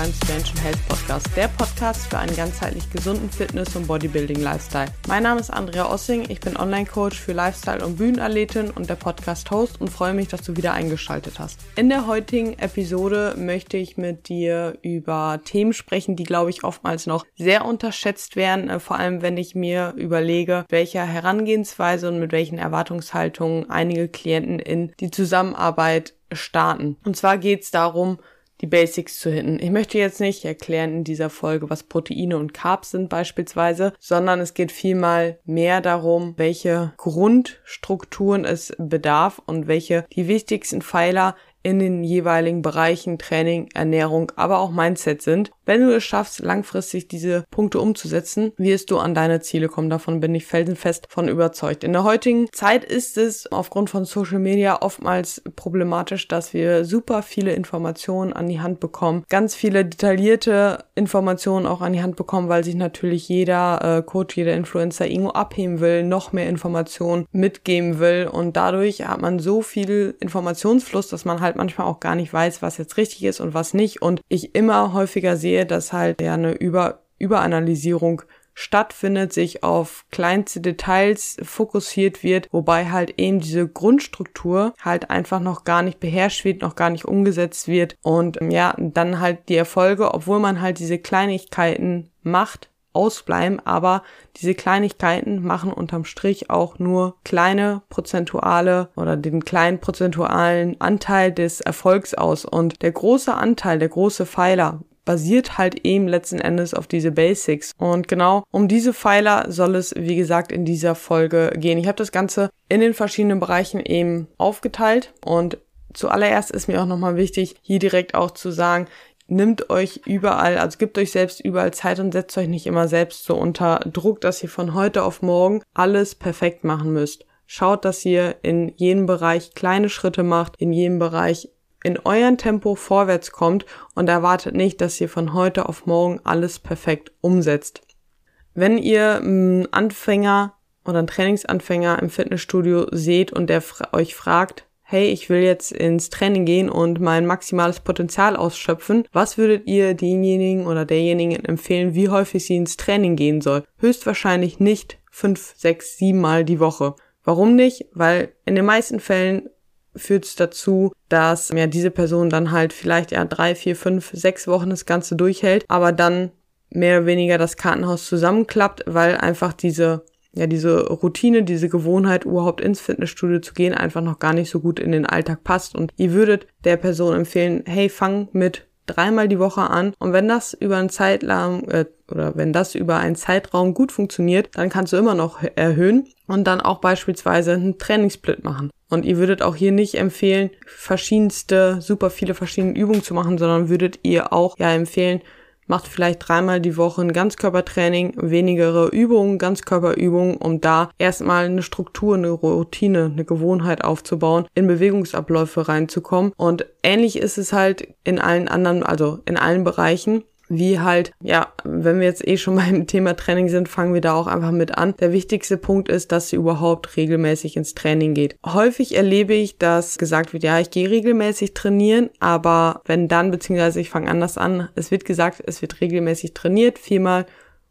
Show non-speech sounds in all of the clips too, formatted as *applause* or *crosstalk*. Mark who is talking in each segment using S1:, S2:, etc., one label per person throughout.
S1: beim Strange Health Podcast, der Podcast für einen ganzheitlich gesunden Fitness- und Bodybuilding-Lifestyle. Mein Name ist Andrea Ossing, ich bin Online-Coach für Lifestyle- und Bühnenathletin und der Podcast-Host und freue mich, dass du wieder eingeschaltet hast. In der heutigen Episode möchte ich mit dir über Themen sprechen, die, glaube ich, oftmals noch sehr unterschätzt werden, äh, vor allem wenn ich mir überlege, welcher Herangehensweise und mit welchen Erwartungshaltungen einige Klienten in die Zusammenarbeit starten. Und zwar geht es darum, die Basics zu hitten. Ich möchte jetzt nicht erklären in dieser Folge, was Proteine und Carbs sind beispielsweise, sondern es geht vielmehr mehr darum, welche Grundstrukturen es bedarf und welche die wichtigsten Pfeiler in den jeweiligen Bereichen Training, Ernährung, aber auch Mindset sind. Wenn du es schaffst, langfristig diese Punkte umzusetzen, wirst du an deine Ziele kommen. Davon bin ich felsenfest von überzeugt. In der heutigen Zeit ist es aufgrund von Social Media oftmals problematisch, dass wir super viele Informationen an die Hand bekommen. Ganz viele detaillierte Informationen auch an die Hand bekommen, weil sich natürlich jeder äh, Coach, jeder Influencer irgendwo abheben will, noch mehr Informationen mitgeben will. Und dadurch hat man so viel Informationsfluss, dass man halt halt manchmal auch gar nicht weiß, was jetzt richtig ist und was nicht. Und ich immer häufiger sehe, dass halt ja eine Über Überanalysierung stattfindet, sich auf kleinste Details fokussiert wird, wobei halt eben diese Grundstruktur halt einfach noch gar nicht beherrscht wird, noch gar nicht umgesetzt wird und ja, dann halt die Erfolge, obwohl man halt diese Kleinigkeiten macht, ausbleiben, aber diese Kleinigkeiten machen unterm Strich auch nur kleine prozentuale oder den kleinen prozentualen Anteil des Erfolgs aus. Und der große Anteil, der große Pfeiler basiert halt eben letzten Endes auf diese Basics. Und genau um diese Pfeiler soll es, wie gesagt, in dieser Folge gehen. Ich habe das Ganze in den verschiedenen Bereichen eben aufgeteilt und Zuallererst ist mir auch nochmal wichtig, hier direkt auch zu sagen, nimmt euch überall, also gebt euch selbst überall Zeit und setzt euch nicht immer selbst so unter Druck, dass ihr von heute auf morgen alles perfekt machen müsst. Schaut, dass ihr in jedem Bereich kleine Schritte macht, in jedem Bereich in euren Tempo vorwärts kommt und erwartet nicht, dass ihr von heute auf morgen alles perfekt umsetzt. Wenn ihr einen Anfänger oder einen Trainingsanfänger im Fitnessstudio seht und der euch fragt, hey, ich will jetzt ins Training gehen und mein maximales Potenzial ausschöpfen, was würdet ihr denjenigen oder derjenigen empfehlen, wie häufig sie ins Training gehen soll? Höchstwahrscheinlich nicht fünf, sechs, sieben Mal die Woche. Warum nicht? Weil in den meisten Fällen führt es dazu, dass ja diese Person dann halt vielleicht ja drei, vier, fünf, sechs Wochen das Ganze durchhält, aber dann mehr oder weniger das Kartenhaus zusammenklappt, weil einfach diese ja, diese Routine, diese Gewohnheit, überhaupt ins Fitnessstudio zu gehen, einfach noch gar nicht so gut in den Alltag passt. Und ihr würdet der Person empfehlen, hey, fang mit dreimal die Woche an. Und wenn das über einen Zeitraum äh, oder wenn das über einen Zeitraum gut funktioniert, dann kannst du immer noch erhöhen und dann auch beispielsweise einen Trainingssplit machen. Und ihr würdet auch hier nicht empfehlen, verschiedenste, super viele verschiedene Übungen zu machen, sondern würdet ihr auch ja empfehlen, macht vielleicht dreimal die Woche ein Ganzkörpertraining, wenigere Übungen, Ganzkörperübungen, um da erstmal eine Struktur, eine Routine, eine Gewohnheit aufzubauen, in Bewegungsabläufe reinzukommen. Und ähnlich ist es halt in allen anderen, also in allen Bereichen wie halt, ja, wenn wir jetzt eh schon *laughs* beim Thema Training sind, fangen wir da auch einfach mit an. Der wichtigste Punkt ist, dass sie überhaupt regelmäßig ins Training geht. Häufig erlebe ich, dass gesagt wird, ja, ich gehe regelmäßig trainieren, aber wenn dann, beziehungsweise ich fange anders an, es wird gesagt, es wird regelmäßig trainiert, viermal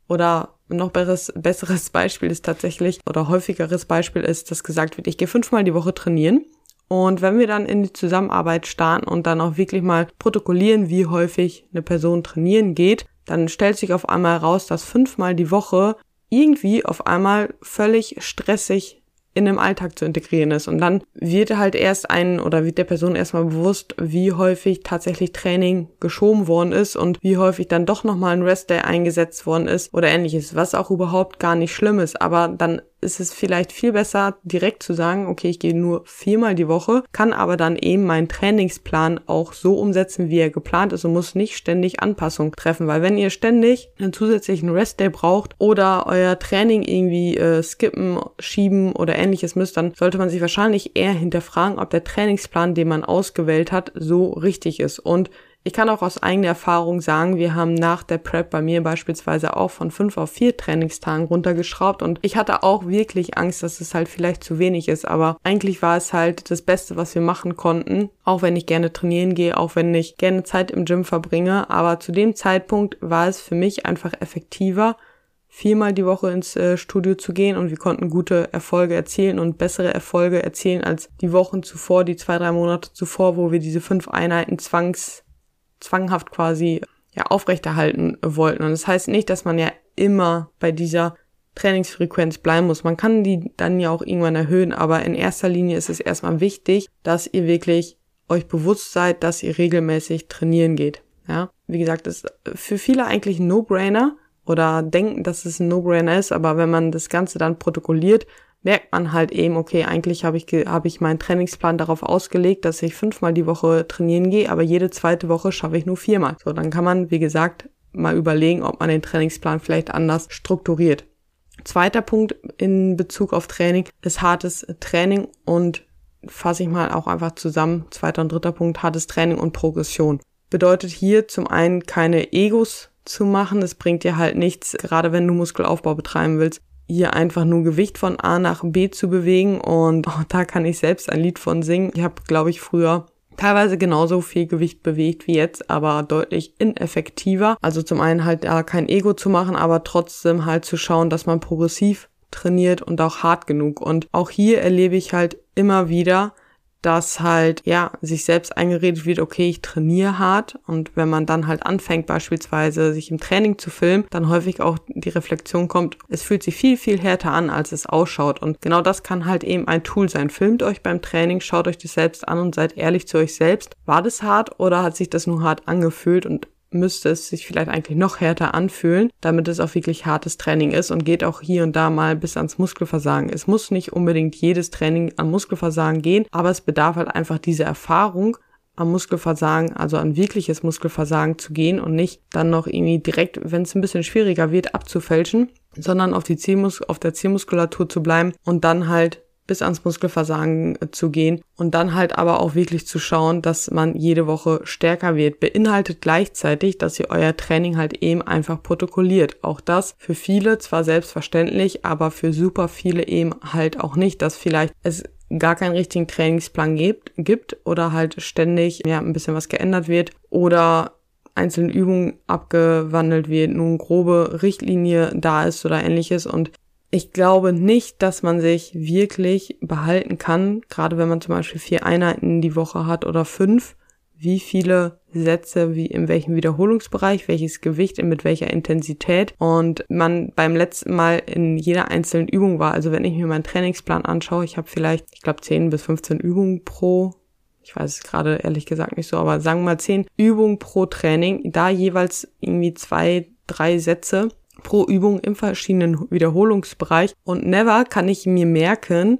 S1: oder noch besseres, besseres *laughs* Beispiel ist tatsächlich, oder häufigeres Beispiel ist, dass gesagt wird, ich gehe fünfmal die Woche trainieren und wenn wir dann in die Zusammenarbeit starten und dann auch wirklich mal protokollieren, wie häufig eine Person trainieren geht, dann stellt sich auf einmal raus, dass fünfmal die Woche irgendwie auf einmal völlig stressig in dem Alltag zu integrieren ist. Und dann wird halt erst ein oder wird der Person erstmal bewusst, wie häufig tatsächlich Training geschoben worden ist und wie häufig dann doch nochmal ein Rest-Day eingesetzt worden ist oder ähnliches, was auch überhaupt gar nicht schlimm ist. Aber dann ist es vielleicht viel besser, direkt zu sagen, okay, ich gehe nur viermal die Woche, kann aber dann eben meinen Trainingsplan auch so umsetzen, wie er geplant ist und muss nicht ständig Anpassungen treffen, weil wenn ihr ständig einen zusätzlichen Restday braucht oder euer Training irgendwie äh, skippen, schieben oder ähnliches müsst, dann sollte man sich wahrscheinlich eher hinterfragen, ob der Trainingsplan, den man ausgewählt hat, so richtig ist. Und Ich kann auch aus eigener Erfahrung sagen, wir haben nach der Prep bei mir beispielsweise auch von fünf auf vier Trainingstagen runtergeschraubt. Und ich hatte auch wirklich Angst, dass es halt vielleicht zu wenig ist, aber eigentlich war es halt das Beste, was wir machen konnten, auch wenn ich gerne trainieren gehe, auch wenn ich gerne Zeit im Gym verbringe, aber zu dem Zeitpunkt war es für mich einfach effektiver, viermal die Woche ins äh, Studio zu gehen. Und wir konnten gute Erfolge erzielen und bessere Erfolge erzielen als die Wochen zuvor, die zwei, drei Monate zuvor, wo wir diese fünf Einheiten zwangs, zwanghaft quasi ja, aufrechterhalten wollten. Und das heißt nicht, dass man ja immer bei dieser Trainingsfrequenz bleiben muss. Man kann die dann ja auch irgendwann erhöhen, aber in erster Linie ist es erstmal wichtig, dass ihr wirklich euch bewusst seid, dass ihr regelmäßig trainieren geht. Ja, wie gesagt, ist für viele eigentlich ein No-Brainer, oder denken, dass es ein No-Brainer ist, aber wenn man das Ganze dann protokolliert, merkt man halt eben, okay, eigentlich habe ich, habe ich meinen Trainingsplan darauf ausgelegt, dass ich fünfmal die Woche trainieren gehe, aber jede zweite Woche schaffe ich nur viermal. So, dann kann man, wie gesagt, mal überlegen, ob man den Trainingsplan vielleicht anders strukturiert. Zweiter Punkt in Bezug auf Training ist hartes Training und fasse ich mal auch einfach zusammen. Zweiter und dritter Punkt, hartes Training und Progression. Bedeutet hier zum einen keine Egos zu machen. Es bringt dir halt nichts, gerade wenn du Muskelaufbau betreiben willst, hier einfach nur Gewicht von A nach B zu bewegen. Und oh, *laughs* da kann ich selbst ein Lied von singen. Ich habe, glaube ich, früher teilweise genauso viel Gewicht bewegt wie jetzt, aber deutlich ineffektiver. Also zum einen halt da kein Ego zu machen, aber trotzdem halt zu schauen, dass man progressiv trainiert und auch hart genug. Und auch hier erlebe ich halt immer wieder, dass halt, ja, sich selbst eingeredet wird, okay, ich trainiere hart und wenn man dann halt anfängt, beispielsweise sich im Training zu filmen, dann häufig auch die Reflexion kommt, es fühlt sich viel, viel härter an, als es ausschaut und genau das kann halt eben ein Tool sein. Filmt euch beim Training, schaut euch das selbst an und seid ehrlich zu euch selbst. War das hart oder hat sich das nur hart angefühlt und müsste es sich vielleicht eigentlich noch härter anfühlen, damit es auch wirklich hartes Training ist und geht auch hier und da mal bis ans Muskelversagen. Es muss nicht unbedingt jedes Training an Muskelversagen gehen, aber es bedarf halt einfach diese Erfahrung, am Muskelversagen, also an wirkliches Muskelversagen zu gehen und nicht dann noch irgendwie direkt, wenn es ein bisschen schwieriger wird, abzufälschen, sondern auf die Zielmus auf der Zielmuskulatur zu bleiben und dann halt bis ans Muskelversagen äh, zu gehen und dann halt aber auch wirklich zu schauen, dass man jede Woche stärker wird. Beinhaltet gleichzeitig, dass ihr euer Training halt eben einfach protokolliert. Auch das für viele zwar selbstverständlich, aber für super viele eben halt auch nicht, dass vielleicht es gar keinen richtigen Trainingsplan gibt, gibt oder halt ständig ja, ein bisschen was geändert wird oder einzelne Übungen abgewandelt wird, nun grobe Richtlinie da ist oder ähnliches und ich glaube nicht, dass man sich wirklich behalten kann, gerade wenn man zum Beispiel vier Einheiten die Woche hat oder fünf, wie viele Sätze, wie in welchem Wiederholungsbereich, welches Gewicht, mit welcher Intensität und man beim letzten Mal in jeder einzelnen Übung war. Also wenn ich mir meinen Trainingsplan anschaue, ich habe vielleicht, ich glaube, 10 bis 15 Übungen pro ich weiß es gerade ehrlich gesagt nicht so, aber sagen wir mal 10 Übungen pro Training, da jeweils irgendwie zwei, drei Sätze pro Übung im verschiedenen Wiederholungsbereich. Und never kann ich mir merken,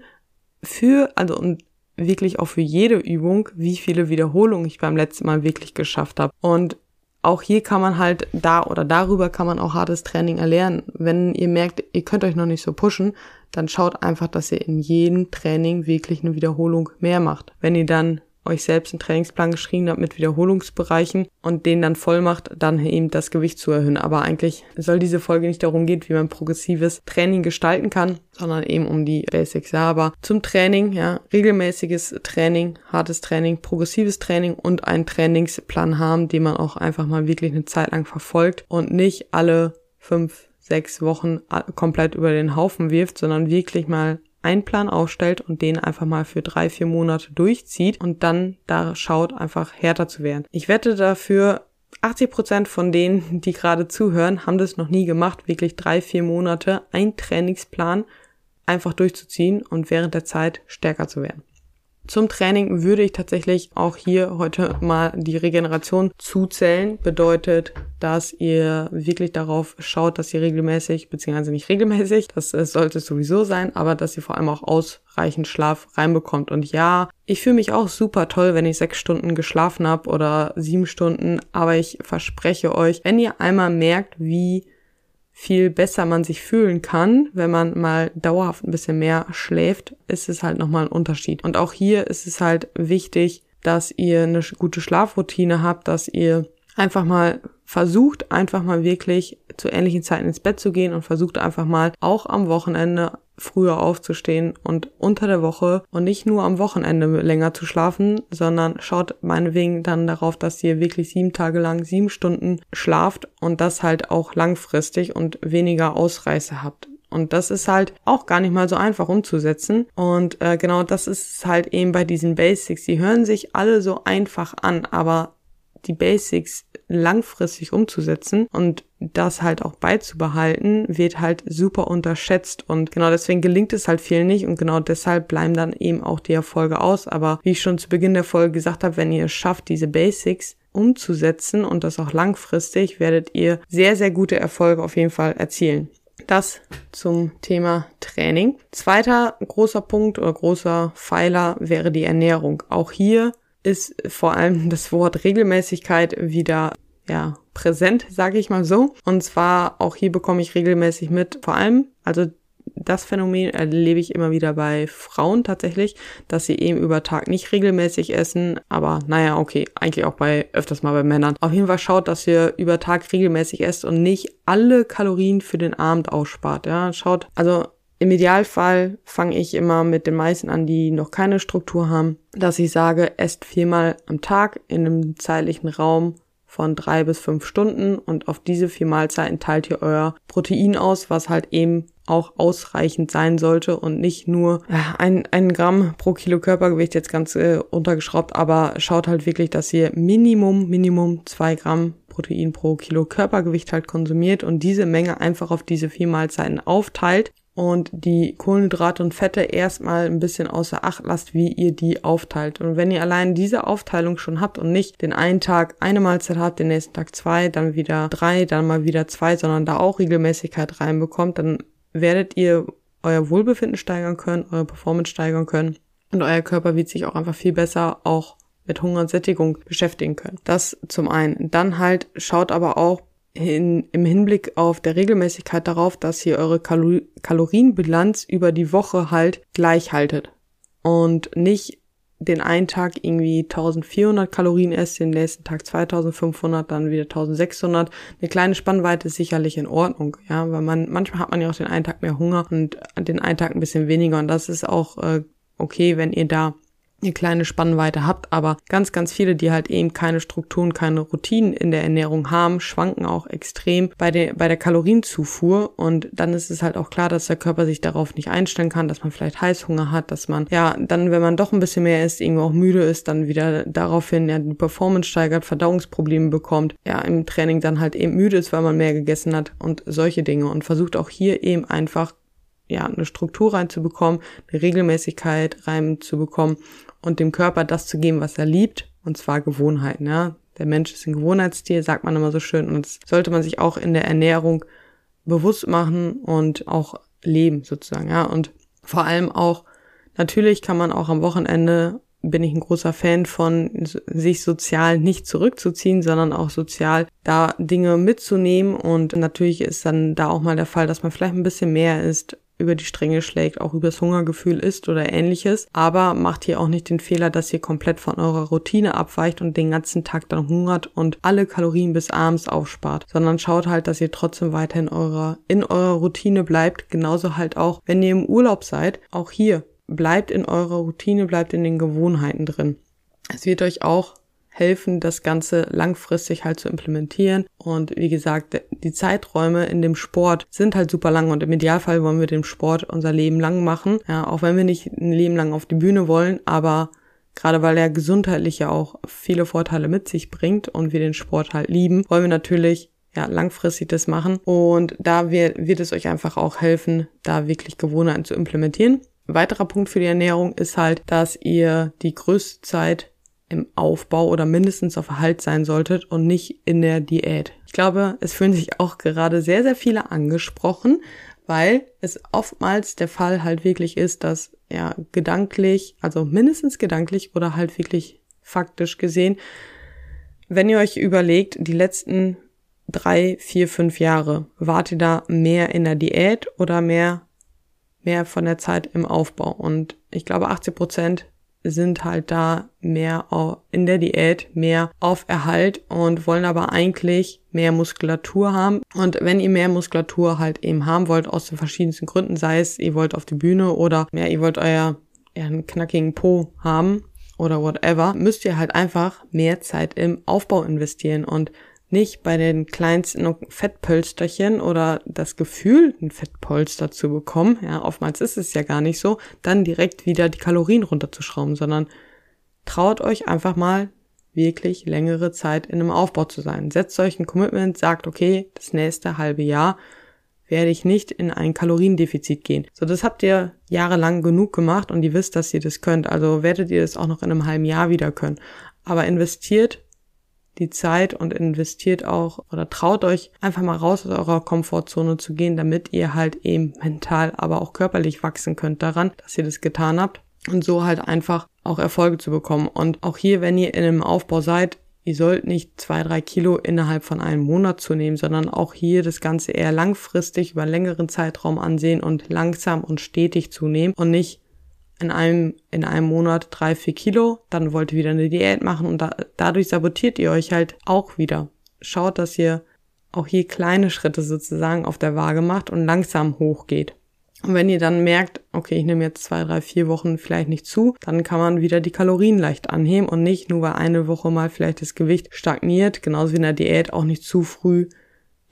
S1: für, also und wirklich auch für jede Übung, wie viele Wiederholungen ich beim letzten Mal wirklich geschafft habe. Und auch hier kann man halt da oder darüber kann man auch hartes Training erlernen. Wenn ihr merkt, ihr könnt euch noch nicht so pushen, dann schaut einfach, dass ihr in jedem Training wirklich eine Wiederholung mehr macht. Wenn ihr dann euch selbst einen Trainingsplan geschrieben habt mit Wiederholungsbereichen und den dann voll macht, dann eben das Gewicht zu erhöhen. Aber eigentlich soll diese Folge nicht darum gehen, wie man progressives Training gestalten kann, sondern eben um die Basics. Ja, aber zum Training, ja, regelmäßiges Training, hartes Training, progressives Training und einen Trainingsplan haben, den man auch einfach mal wirklich eine Zeit lang verfolgt und nicht alle fünf, sechs Wochen komplett über den Haufen wirft, sondern wirklich mal einen Plan aufstellt und den einfach mal für drei, vier Monate durchzieht und dann da schaut, einfach härter zu werden. Ich wette dafür, 80 Prozent von denen, *laughs* die gerade zuhören, haben das noch nie gemacht, wirklich drei, vier Monate einen Trainingsplan einfach durchzuziehen und während der Zeit stärker zu werden. Zum Training würde ich tatsächlich auch hier heute mal die Regeneration zuzählen. Bedeutet, dass ihr wirklich darauf schaut, dass ihr regelmäßig, beziehungsweise nicht regelmäßig, das sollte sowieso sein, aber dass ihr vor allem auch ausreichend Schlaf reinbekommt. Und ja, ich fühle mich auch super toll, wenn ich sechs Stunden geschlafen habe oder sieben Stunden, aber ich verspreche euch, wenn ihr einmal merkt, wie viel besser man sich fühlen kann, wenn man mal dauerhaft ein bisschen mehr schläft, ist es halt nochmal ein Unterschied. Und auch hier ist es halt wichtig, dass ihr eine gute Schlafroutine habt, dass ihr einfach mal versucht, einfach mal wirklich zu ähnlichen Zeiten ins Bett zu gehen und versucht einfach mal auch am Wochenende früher aufzustehen und unter der Woche und nicht nur am Wochenende länger zu schlafen, sondern schaut meinetwegen dann darauf, dass ihr wirklich sieben Tage lang sieben Stunden schlaft und das halt auch langfristig und weniger Ausreißer habt. Und das ist halt auch gar nicht mal so einfach umzusetzen. Und äh, genau das ist halt eben bei diesen Basics. Die hören sich alle so einfach an, aber die Basics langfristig umzusetzen und das halt auch beizubehalten, wird halt super unterschätzt und genau deswegen gelingt es halt vielen nicht und genau deshalb bleiben dann eben auch die Erfolge aus. Aber wie ich schon zu Beginn der Folge gesagt habe, wenn ihr es schafft, diese Basics umzusetzen und das auch langfristig, werdet ihr sehr, sehr gute Erfolge auf jeden Fall erzielen. Das zum Thema Training. Zweiter großer Punkt oder großer Pfeiler wäre die Ernährung. Auch hier ist vor allem das Wort Regelmäßigkeit wieder ja, präsent, sage ich mal so. Und zwar auch hier bekomme ich regelmäßig mit, vor allem, also das Phänomen erlebe ich immer wieder bei Frauen tatsächlich, dass sie eben über Tag nicht regelmäßig essen, aber naja, okay, eigentlich auch bei öfters mal bei Männern. Auf jeden Fall schaut, dass ihr über Tag regelmäßig esst und nicht alle Kalorien für den Abend ausspart. Ja, schaut, also im Idealfall fange ich immer mit den meisten an, die noch keine Struktur haben, dass ich sage, esst viermal am Tag in einem zeitlichen Raum von drei bis fünf Stunden und auf diese vier Mahlzeiten teilt ihr euer Protein aus, was halt eben auch ausreichend sein sollte und nicht nur ein, ein Gramm pro Kilo Körpergewicht jetzt ganz äh, untergeschraubt, aber schaut halt wirklich, dass ihr Minimum, Minimum zwei Gramm Protein pro Kilo Körpergewicht halt konsumiert und diese Menge einfach auf diese vier Mahlzeiten aufteilt und die Kohlenhydrate und Fette erstmal ein bisschen außer Acht lasst, wie ihr die aufteilt. Und wenn ihr allein diese Aufteilung schon habt und nicht den einen Tag eine Mahlzeit habt, den nächsten Tag zwei, dann wieder drei, dann mal wieder zwei, sondern da auch Regelmäßigkeit reinbekommt, dann werdet ihr euer Wohlbefinden steigern können, eure Performance steigern können und euer Körper wird sich auch einfach viel besser auch mit Hunger und Sättigung beschäftigen können. Das zum einen. Dann halt schaut aber auch in, im Hinblick auf der Regelmäßigkeit darauf, dass ihr eure Kalo Kalorienbilanz über die Woche halt gleich haltet und nicht den einen Tag irgendwie 1400 Kalorien esst, den nächsten Tag 2500, dann wieder 1600. Eine kleine Spannweite ist sicherlich in Ordnung, ja, weil man, manchmal hat man ja auch den einen Tag mehr Hunger und den einen Tag ein bisschen weniger und das ist auch äh, okay, wenn ihr da eine kleine Spannweite habt, aber ganz, ganz viele, die halt eben keine Strukturen, keine Routinen in der Ernährung haben, schwanken auch extrem bei der, bei der Kalorienzufuhr. Und dann ist es halt auch klar, dass der Körper sich darauf nicht einstellen kann, dass man vielleicht Heißhunger hat, dass man, ja, dann, wenn man doch ein bisschen mehr isst, irgendwo auch müde ist, dann wieder daraufhin ja die Performance steigert, Verdauungsprobleme bekommt, ja, im Training dann halt eben müde ist, weil man mehr gegessen hat und solche Dinge. Und versucht auch hier eben einfach ja, eine Struktur reinzubekommen, eine Regelmäßigkeit reinzubekommen und dem Körper das zu geben, was er liebt, und zwar Gewohnheiten, ja. Der Mensch ist ein Gewohnheitstier, sagt man immer so schön, und das sollte man sich auch in der Ernährung bewusst machen und auch leben sozusagen, ja. Und vor allem auch, natürlich kann man auch am Wochenende bin ich ein großer Fan von, sich sozial nicht zurückzuziehen, sondern auch sozial da Dinge mitzunehmen. Und natürlich ist dann da auch mal der Fall, dass man vielleicht ein bisschen mehr isst, über die Stränge schlägt, auch übers Hungergefühl ist oder ähnliches. Aber macht hier auch nicht den Fehler, dass ihr komplett von eurer Routine abweicht und den ganzen Tag dann hungert und alle Kalorien bis abends aufspart, sondern schaut halt, dass ihr trotzdem weiter in eurer, in eurer Routine bleibt. Genauso halt auch, wenn ihr im Urlaub seid, auch hier bleibt in eurer Routine, bleibt in den Gewohnheiten drin. Es wird euch auch helfen, das Ganze langfristig halt zu implementieren. Und wie gesagt, die Zeiträume in dem Sport sind halt super lang und im Idealfall wollen wir den Sport unser Leben lang machen. Ja, auch wenn wir nicht ein Leben lang auf die Bühne wollen, aber gerade weil er gesundheitlich ja auch viele Vorteile mit sich bringt und wir den Sport halt lieben, wollen wir natürlich ja, langfristig das machen. Und da wird, wird es euch einfach auch helfen, da wirklich Gewohnheiten zu implementieren. Weiterer Punkt für die Ernährung ist halt, dass ihr die größte Zeit im Aufbau oder mindestens auf Erhalt sein solltet und nicht in der Diät. Ich glaube, es fühlen sich auch gerade sehr, sehr viele angesprochen, weil es oftmals der Fall halt wirklich ist, dass ja gedanklich, also mindestens gedanklich oder halt wirklich faktisch gesehen, wenn ihr euch überlegt, die letzten drei, vier, fünf Jahre, wart ihr da mehr in der Diät oder mehr, mehr von der Zeit im Aufbau? Und ich glaube, 80 Prozent sind halt da mehr in der Diät mehr auf Erhalt und wollen aber eigentlich mehr Muskulatur haben. Und wenn ihr mehr Muskulatur halt eben haben wollt, aus den verschiedensten Gründen, sei es, ihr wollt auf die Bühne oder ja, ihr wollt euer ja, einen knackigen Po haben oder whatever, müsst ihr halt einfach mehr Zeit im Aufbau investieren und nicht bei den kleinsten Fettpölsterchen oder das Gefühl, ein Fettpolster zu bekommen, ja, oftmals ist es ja gar nicht so, dann direkt wieder die Kalorien runterzuschrauben, sondern traut euch einfach mal wirklich längere Zeit in einem Aufbau zu sein. Setzt euch ein Commitment, sagt, okay, das nächste halbe Jahr werde ich nicht in ein Kaloriendefizit gehen. So, das habt ihr jahrelang genug gemacht und ihr wisst, dass ihr das könnt. Also werdet ihr das auch noch in einem halben Jahr wieder können. Aber investiert die Zeit und investiert auch oder traut euch einfach mal raus aus eurer Komfortzone zu gehen, damit ihr halt eben mental, aber auch körperlich wachsen könnt daran, dass ihr das getan habt und so halt einfach auch Erfolge zu bekommen. Und auch hier, wenn ihr in einem Aufbau seid, ihr sollt nicht zwei, drei Kilo innerhalb von einem Monat zunehmen, sondern auch hier das Ganze eher langfristig über einen längeren Zeitraum ansehen und langsam und stetig zunehmen und nicht in einem, in einem Monat drei, vier Kilo, dann wollt ihr wieder eine Diät machen und da, dadurch sabotiert ihr euch halt auch wieder. Schaut, dass ihr auch hier kleine Schritte sozusagen auf der Waage macht und langsam hochgeht. Und wenn ihr dann merkt, okay, ich nehme jetzt zwei, drei, vier Wochen vielleicht nicht zu, dann kann man wieder die Kalorien leicht anheben und nicht nur weil eine Woche mal vielleicht das Gewicht stagniert, genauso wie in der Diät auch nicht zu früh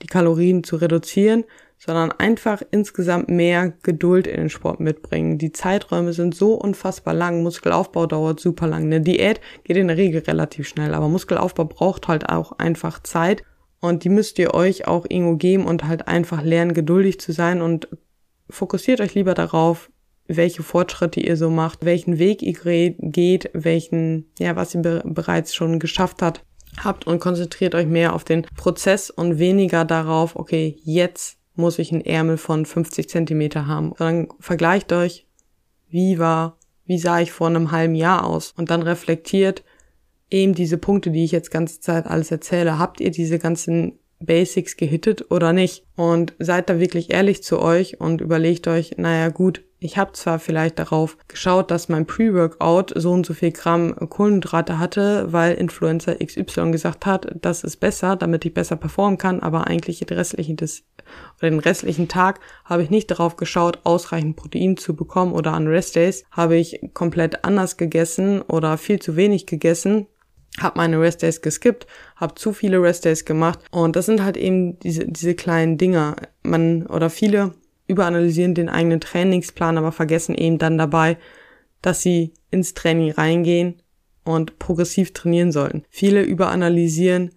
S1: die Kalorien zu reduzieren, sondern einfach insgesamt mehr Geduld in den Sport mitbringen. Die Zeiträume sind so unfassbar lang, Muskelaufbau dauert super lang. Eine Diät geht in der Regel relativ schnell, aber Muskelaufbau braucht halt auch einfach Zeit und die müsst ihr euch auch irgendwo geben und halt einfach lernen, geduldig zu sein und fokussiert euch lieber darauf, welche Fortschritte ihr so macht, welchen Weg ihr geht, welchen, ja, was ihr be bereits schon geschafft habt, habt und konzentriert euch mehr auf den Prozess und weniger darauf, okay, jetzt muss ich einen Ärmel von 50 Zentimeter haben. Dann vergleicht euch, wie war, wie sah ich vor einem halben Jahr aus und dann reflektiert eben diese Punkte, die ich jetzt ganze Zeit alles erzähle. Habt ihr diese ganzen Basics gehittet oder nicht? Und seid da wirklich ehrlich zu euch und überlegt euch, naja gut, ich habe zwar vielleicht darauf geschaut, dass mein Pre-Workout so und so viel Gramm Kohlenhydrate hatte, weil Influencer XY gesagt hat, das ist besser, damit ich besser performen kann, aber eigentlich den restlichen, des, oder den restlichen Tag habe ich nicht darauf geschaut, ausreichend Protein zu bekommen oder an Restdays habe ich komplett anders gegessen oder viel zu wenig gegessen, habe meine Restdays geskippt, habe zu viele Restdays gemacht und das sind halt eben diese diese kleinen Dinger. Man oder viele überanalysieren den eigenen Trainingsplan, aber vergessen eben dann dabei, dass sie ins Training reingehen und progressiv trainieren sollten. Viele überanalysieren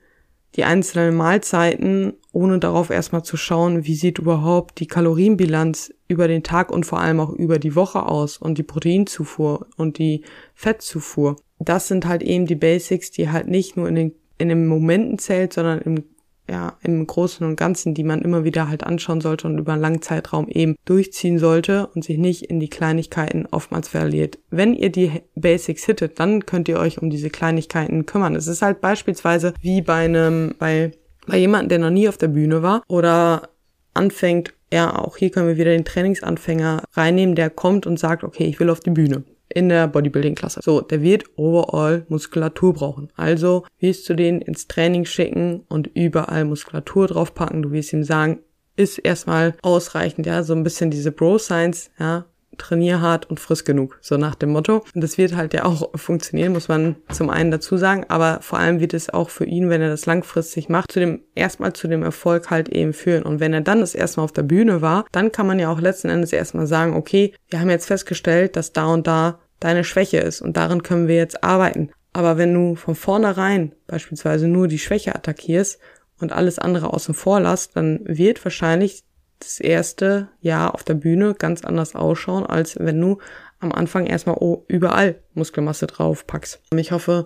S1: die einzelnen Mahlzeiten, ohne darauf erstmal zu schauen, wie sieht überhaupt die Kalorienbilanz über den Tag und vor allem auch über die Woche aus und die Proteinzufuhr und die Fettzufuhr. Das sind halt eben die Basics, die halt nicht nur in den, in den Momenten zählt, sondern im ja, im Großen und Ganzen, die man immer wieder halt anschauen sollte und über einen langen Zeitraum eben durchziehen sollte und sich nicht in die Kleinigkeiten oftmals verliert. Wenn ihr die Basics hittet, dann könnt ihr euch um diese Kleinigkeiten kümmern. Es ist halt beispielsweise wie bei einem, bei, bei jemandem, der noch nie auf der Bühne war oder anfängt, ja, auch hier können wir wieder den Trainingsanfänger reinnehmen, der kommt und sagt, okay, ich will auf die Bühne in der Bodybuilding-Klasse. So, der wird overall Muskulatur brauchen. Also wirst du den ins Training schicken und überall Muskulatur draufpacken. Du wirst ihm sagen, ist erstmal ausreichend, ja, so ein bisschen diese Bro-Science, ja, trainier hart und friss genug, so nach dem Motto. Und das wird halt ja auch funktionieren, muss man zum einen dazu sagen, aber vor allem wird es auch für ihn, wenn er das langfristig macht, zu dem, erstmal zu dem Erfolg halt eben führen. Und wenn er dann das erstmal auf der Bühne war, dann kann man ja auch letzten Endes erstmal sagen, okay, wir haben jetzt festgestellt, dass da und da deine Schwäche ist und darin können wir jetzt arbeiten. Aber wenn du von vornherein beispielsweise nur die Schwäche attackierst und alles andere außen vor lässt, dann wird wahrscheinlich das erste Jahr auf der Bühne ganz anders ausschauen, als wenn du am Anfang erstmal überall Muskelmasse draufpackst. Ich hoffe,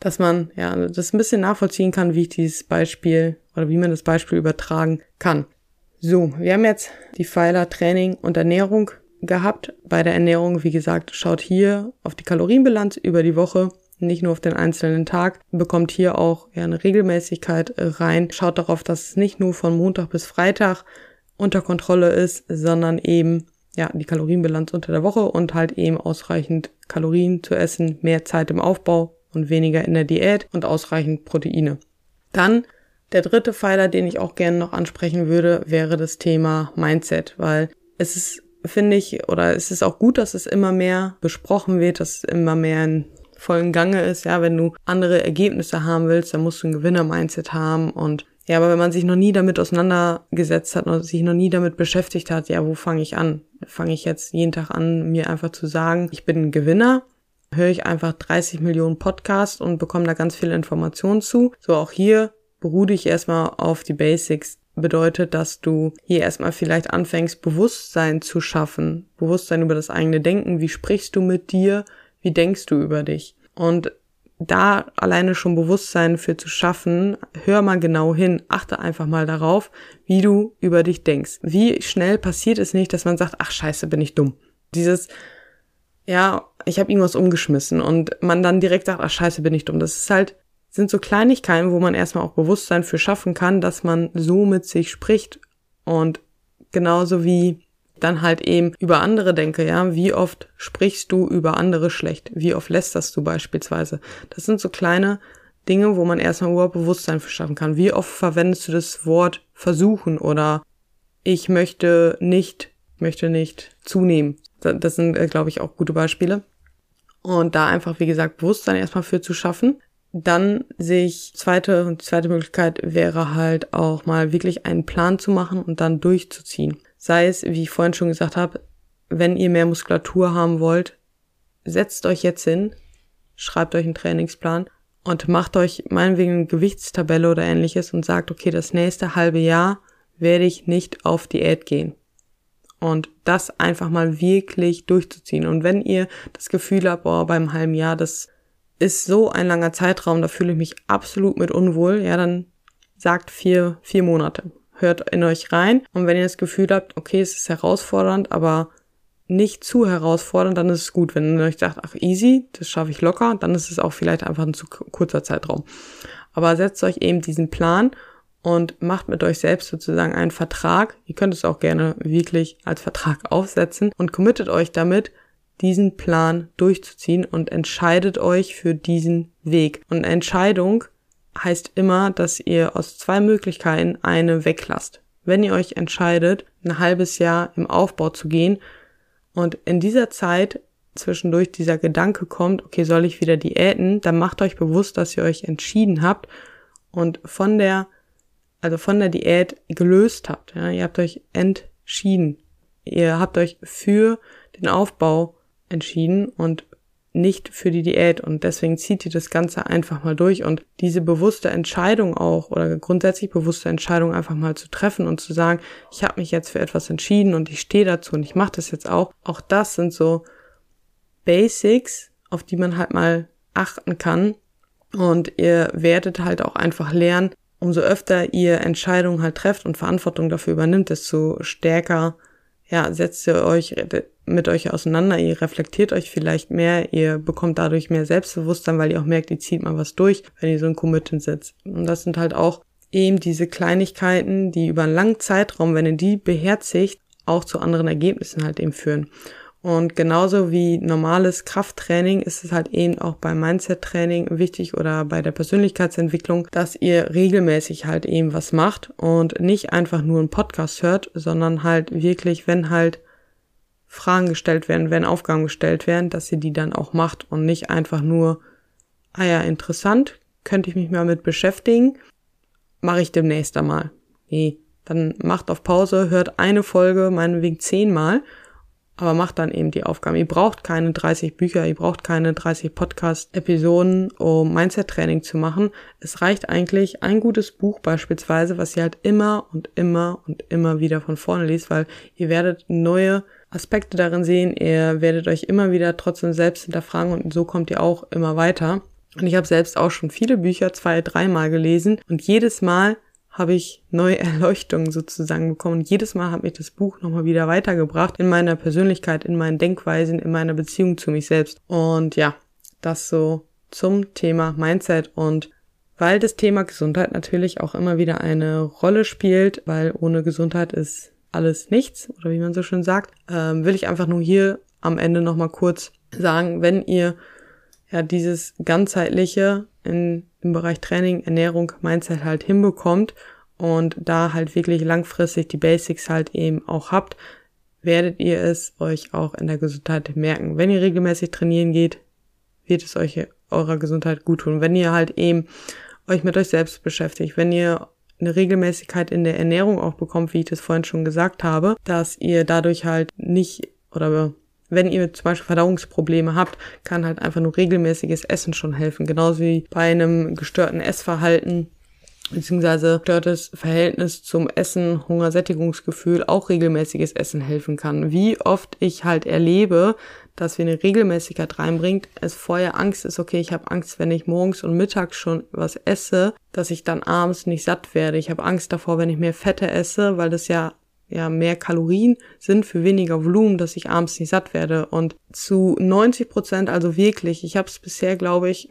S1: dass man ja das ein bisschen nachvollziehen kann, wie ich dieses Beispiel oder wie man das Beispiel übertragen kann. So, wir haben jetzt die Pfeiler Training und Ernährung gehabt. Bei der Ernährung, wie gesagt, schaut hier auf die Kalorienbilanz über die Woche, nicht nur auf den einzelnen Tag, bekommt hier auch ja, eine Regelmäßigkeit rein. Schaut darauf, dass es nicht nur von Montag bis Freitag unter Kontrolle ist, sondern eben ja, die Kalorienbilanz unter der Woche und halt eben ausreichend Kalorien zu essen, mehr Zeit im Aufbau und weniger in der Diät und ausreichend Proteine. Dann der dritte Pfeiler, den ich auch gerne noch ansprechen würde, wäre das Thema Mindset, weil es ist, finde ich, oder es ist auch gut, dass es immer mehr besprochen wird, dass es immer mehr in vollen Gange ist. Ja, wenn du andere Ergebnisse haben willst, dann musst du ein Gewinner-Mindset haben und ja, aber wenn man sich noch nie damit auseinandergesetzt hat und sich noch nie damit beschäftigt hat, ja, wo fange ich an? Fange ich jetzt jeden Tag an, mir einfach zu sagen, ich bin ein Gewinner? Höre ich einfach 30 Millionen Podcasts und bekomme da ganz viele Informationen zu? So auch hier beruhe dich erstmal auf die Basics. Bedeutet, dass du hier erstmal vielleicht anfängst, Bewusstsein zu schaffen. Bewusstsein über das eigene Denken. Wie sprichst du mit dir? Wie denkst du über dich? Und da alleine schon Bewusstsein für zu schaffen, hör mal genau hin, achte einfach mal darauf, wie du über dich denkst. Wie schnell passiert es nicht, dass man sagt, ach scheiße, bin ich dumm. Dieses, ja, ich habe irgendwas umgeschmissen und man dann direkt sagt, ach scheiße, bin ich dumm. Das ist halt, sind so Kleinigkeiten, wo man erstmal auch Bewusstsein für schaffen kann, dass man so mit sich spricht und genauso wie dann halt eben über andere denke, ja, wie oft sprichst du über andere schlecht? Wie oft lästerst du beispielsweise? Das sind so kleine Dinge, wo man erstmal überhaupt Bewusstsein für schaffen kann. Wie oft verwendest du das Wort versuchen oder ich möchte nicht, möchte nicht zunehmen? Das sind, äh, glaube ich, auch gute Beispiele. Und da einfach, wie gesagt, Bewusstsein erstmal für zu schaffen. Dann sehe ich zweite und zweite Möglichkeit wäre halt auch mal wirklich einen Plan zu machen und dann durchzuziehen. Sei es, wie ich vorhin schon gesagt habe, wenn ihr mehr Muskulatur haben wollt, setzt euch jetzt hin, schreibt euch einen Trainingsplan und macht euch meinetwegen eine Gewichtstabelle oder ähnliches und sagt, okay, das nächste halbe Jahr werde ich nicht auf Diät gehen. Und das einfach mal wirklich durchzuziehen. Und wenn ihr das Gefühl habt, boah, beim halben Jahr, das ist so ein langer Zeitraum, da fühle ich mich absolut mit unwohl, ja, dann sagt vier, vier Monate hört in euch rein. Und wenn ihr das Gefühl habt, okay, es ist herausfordernd, aber nicht zu herausfordernd, dann ist es gut. Wenn ihr euch sagt, ach easy, das schaffe ich locker, dann ist es auch vielleicht einfach ein zu kurzer Zeitraum. Aber setzt euch eben diesen Plan und macht mit euch selbst sozusagen einen Vertrag. Ihr könnt es auch gerne wirklich als Vertrag aufsetzen und committet euch damit, diesen Plan durchzuziehen und entscheidet euch für diesen Weg. Und Entscheidung heißt immer, dass ihr aus zwei Möglichkeiten eine weglasst. Wenn ihr euch entscheidet, ein halbes Jahr im Aufbau zu gehen und in dieser Zeit zwischendurch dieser Gedanke kommt, okay, soll ich wieder diäten, dann macht euch bewusst, dass ihr euch entschieden habt und von der, also von der Diät gelöst habt. Ja, ihr habt euch entschieden. Ihr habt euch für den Aufbau entschieden und nicht für die Diät. Und deswegen zieht ihr das Ganze einfach mal durch. Und diese bewusste Entscheidung auch oder grundsätzlich bewusste Entscheidung einfach mal zu treffen und zu sagen, ich habe mich jetzt für etwas entschieden und ich stehe dazu und ich mache das jetzt auch. Auch das sind so Basics, auf die man halt mal achten kann. Und ihr werdet halt auch einfach lernen, umso öfter ihr Entscheidungen halt trefft und Verantwortung dafür übernimmt, desto stärker ja, setzt ihr euch mit euch auseinander, ihr reflektiert euch vielleicht mehr, ihr bekommt dadurch mehr Selbstbewusstsein, weil ihr auch merkt, ihr zieht mal was durch, wenn ihr so ein Commitment setzt. Und das sind halt auch eben diese Kleinigkeiten, die über einen langen Zeitraum, wenn ihr die beherzigt, auch zu anderen Ergebnissen halt eben führen. Und genauso wie normales Krafttraining ist es halt eben auch beim Mindset-Training wichtig oder bei der Persönlichkeitsentwicklung, dass ihr regelmäßig halt eben was macht und nicht einfach nur einen Podcast hört, sondern halt wirklich, wenn halt Fragen gestellt werden, wenn Aufgaben gestellt werden, dass ihr die dann auch macht und nicht einfach nur, ah ja, interessant, könnte ich mich mal mit beschäftigen, mache ich demnächst einmal. Nee, dann macht auf Pause, hört eine Folge, meinetwegen zehnmal, aber macht dann eben die Aufgaben. Ihr braucht keine 30 Bücher, ihr braucht keine 30 Podcast-Episoden, um Mindset-Training zu machen. Es reicht eigentlich ein gutes Buch beispielsweise, was ihr halt immer und immer und immer wieder von vorne liest, weil ihr werdet neue Aspekte darin sehen. Ihr werdet euch immer wieder trotzdem selbst hinterfragen und so kommt ihr auch immer weiter. Und ich habe selbst auch schon viele Bücher zwei, dreimal gelesen und jedes Mal habe ich neue *laughs* Erleuchtungen sozusagen bekommen. Und jedes Mal hat mich das Buch nochmal wieder weitergebracht in meiner Persönlichkeit, in meinen Denkweisen, in meiner Beziehung zu mich selbst. Und ja, das so zum Thema Mindset und weil das Thema Gesundheit natürlich auch immer wieder eine Rolle spielt, weil ohne Gesundheit ist alles nichts oder wie man so schön sagt, ähm, will ich einfach nur hier am Ende nochmal kurz sagen, wenn ihr ja dieses ganzheitliche in, im Bereich Training, Ernährung, Mindset halt hinbekommt und da halt wirklich langfristig die Basics halt eben auch habt, werdet ihr es euch auch in der Gesundheit merken. Wenn ihr regelmäßig trainieren geht, wird es euch eurer Gesundheit gut tun. Wenn ihr halt eben euch mit euch selbst beschäftigt, wenn ihr eine Regelmäßigkeit in der Ernährung auch bekommt, wie ich das vorhin schon gesagt habe, dass ihr dadurch halt nicht oder wenn ihr zum Beispiel Verdauungsprobleme habt, kann halt einfach nur regelmäßiges Essen schon helfen. Genauso wie bei einem gestörten Essverhalten beziehungsweise gestörtes Verhältnis zum Essen, Hungersättigungsgefühl, auch regelmäßiges Essen helfen kann. Wie oft ich halt erlebe, dass wir eine Regelmäßigkeit reinbringt, es vorher Angst ist, okay, ich habe Angst, wenn ich morgens und mittags schon was esse, dass ich dann abends nicht satt werde. Ich habe Angst davor, wenn ich mehr Fette esse, weil das ja ja mehr Kalorien sind für weniger Volumen, dass ich abends nicht satt werde. Und zu 90 Prozent, also wirklich, ich habe es bisher, glaube ich,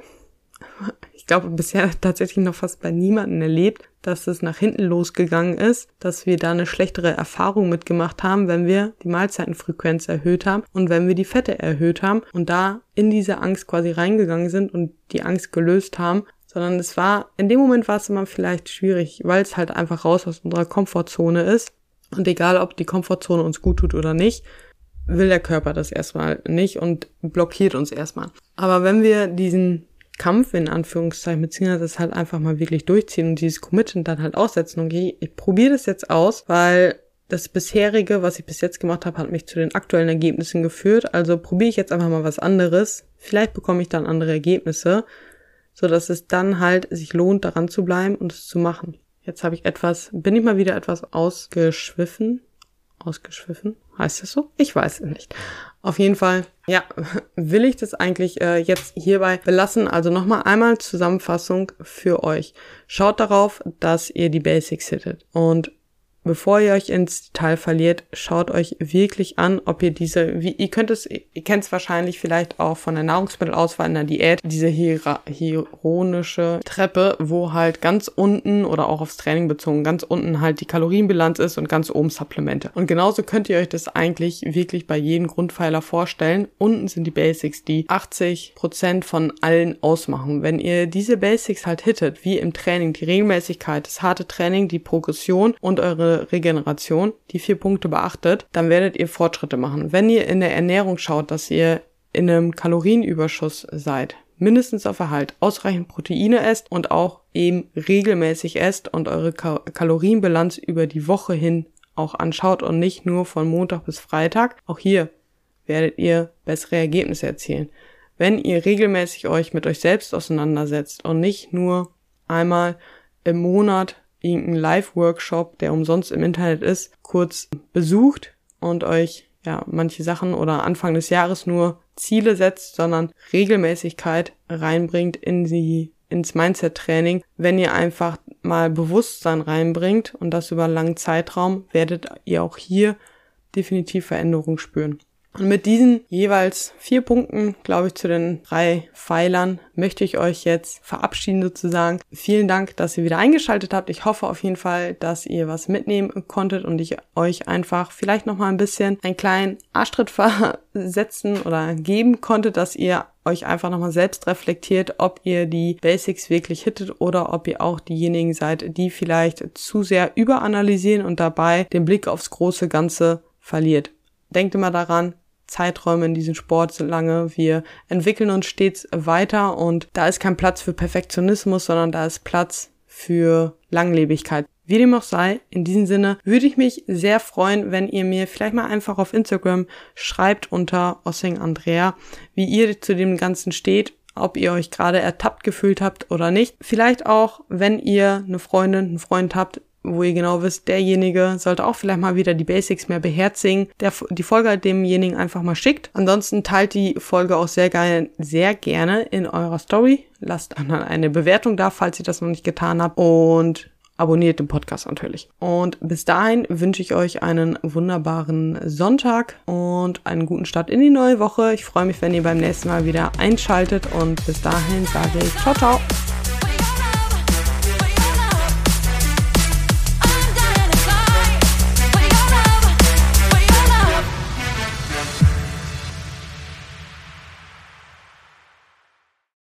S1: *laughs* ich glaube bisher tatsächlich noch fast bei niemanden erlebt, dass es nach hinten losgegangen ist, dass wir da eine schlechtere Erfahrung mitgemacht haben, wenn wir die Mahlzeitenfrequenz erhöht haben und wenn wir die Fette erhöht haben und da in diese Angst quasi reingegangen sind und die Angst gelöst haben, sondern es war, in dem Moment war es immer vielleicht schwierig, weil es halt einfach raus aus unserer Komfortzone ist und egal, ob die Komfortzone uns gut tut oder nicht, will der Körper das erstmal nicht und blockiert uns erstmal. Aber wenn wir diesen Kampf in Anführungszeichen, beziehungsweise das halt einfach mal wirklich durchziehen und dieses Commitment dann halt aussetzen und okay, ich probiere das jetzt aus, weil das bisherige, was ich bis jetzt gemacht habe, hat mich zu den aktuellen Ergebnissen geführt. Also probiere ich jetzt einfach mal was anderes. Vielleicht bekomme ich dann andere Ergebnisse, so dass es dann halt sich lohnt, daran zu bleiben und es zu machen. Jetzt habe ich etwas, bin ich mal wieder etwas ausgeschwiffen. Ausgeschwiffen? Heißt das so? Ich weiß es nicht. Auf jeden Fall, ja, will ich das eigentlich äh, jetzt hierbei belassen. Also nochmal einmal Zusammenfassung für euch. Schaut darauf, dass ihr die Basics hittet. Und bevor ihr euch ins Detail verliert, schaut euch wirklich an, ob ihr diese, wie, ihr könnt es, ihr kennt es wahrscheinlich vielleicht auch von der Nahrungsmittelauswahl in der Diät, diese hieronische Treppe, wo halt ganz unten oder auch aufs Training bezogen, ganz unten halt die Kalorienbilanz ist und ganz oben Supplemente. Und genauso könnt ihr euch das eigentlich wirklich bei jedem Grundpfeiler vorstellen. Unten sind die Basics, die 80 Prozent von allen ausmachen. Wenn ihr diese Basics halt hittet, wie im Training, die Regelmäßigkeit, das harte Training, die Progression und eure Regeneration, die vier Punkte beachtet, dann werdet ihr Fortschritte machen. Wenn ihr in der Ernährung schaut, dass ihr in einem Kalorienüberschuss seid, mindestens auf Erhalt, ausreichend Proteine esst und auch eben regelmäßig esst und eure Kalorienbilanz über die Woche hin auch anschaut und nicht nur von Montag bis Freitag. Auch hier werdet ihr bessere Ergebnisse erzielen. Wenn ihr regelmäßig euch mit euch selbst auseinandersetzt und nicht nur einmal im Monat irgendeinen Live-Workshop, der umsonst im Internet ist, kurz besucht und euch ja manche Sachen oder Anfang des Jahres nur Ziele setzt, sondern Regelmäßigkeit reinbringt in die ins Mindset-Training. Wenn ihr einfach mal Bewusstsein reinbringt und das über einen langen Zeitraum, werdet ihr auch hier definitiv Veränderung spüren. Und mit diesen jeweils vier Punkten, glaube ich, zu den drei Pfeilern möchte ich euch jetzt verabschieden sozusagen. Vielen Dank, dass ihr wieder eingeschaltet habt. Ich hoffe auf jeden Fall, dass ihr was mitnehmen konntet und ich euch einfach vielleicht noch mal ein bisschen einen kleinen Arschtritt *laughs* versetzen oder geben konnte, dass ihr euch einfach nochmal selbst reflektiert, ob ihr die Basics wirklich hittet oder ob ihr auch diejenigen seid, die vielleicht zu sehr überanalysieren und dabei den Blick aufs große Ganze verliert. Denkt immer daran, Zeiträume in diesem Sport sind lange. Wir entwickeln uns stets weiter und da ist kein Platz für Perfektionismus, sondern da ist Platz für Langlebigkeit. Wie dem auch sei, in diesem Sinne würde ich mich sehr freuen, wenn ihr mir vielleicht mal einfach auf Instagram schreibt unter Ossing Andrea, wie ihr zu dem Ganzen steht, ob ihr euch gerade ertappt gefühlt habt oder nicht. Vielleicht auch, wenn ihr eine Freundin, einen Freund habt, wo ihr genau wisst, derjenige sollte auch vielleicht mal wieder die Basics mehr beherzigen, der die Folge demjenigen einfach mal schickt. Ansonsten teilt die Folge auch sehr geil, sehr gerne in eurer Story. Lasst dann eine Bewertung da, falls ihr das noch nicht getan habt und abonniert den Podcast natürlich. Und bis dahin wünsche ich euch einen wunderbaren Sonntag und einen guten Start in die neue Woche. Ich freue mich, wenn ihr beim nächsten Mal wieder einschaltet und bis dahin sage ich ciao, ciao.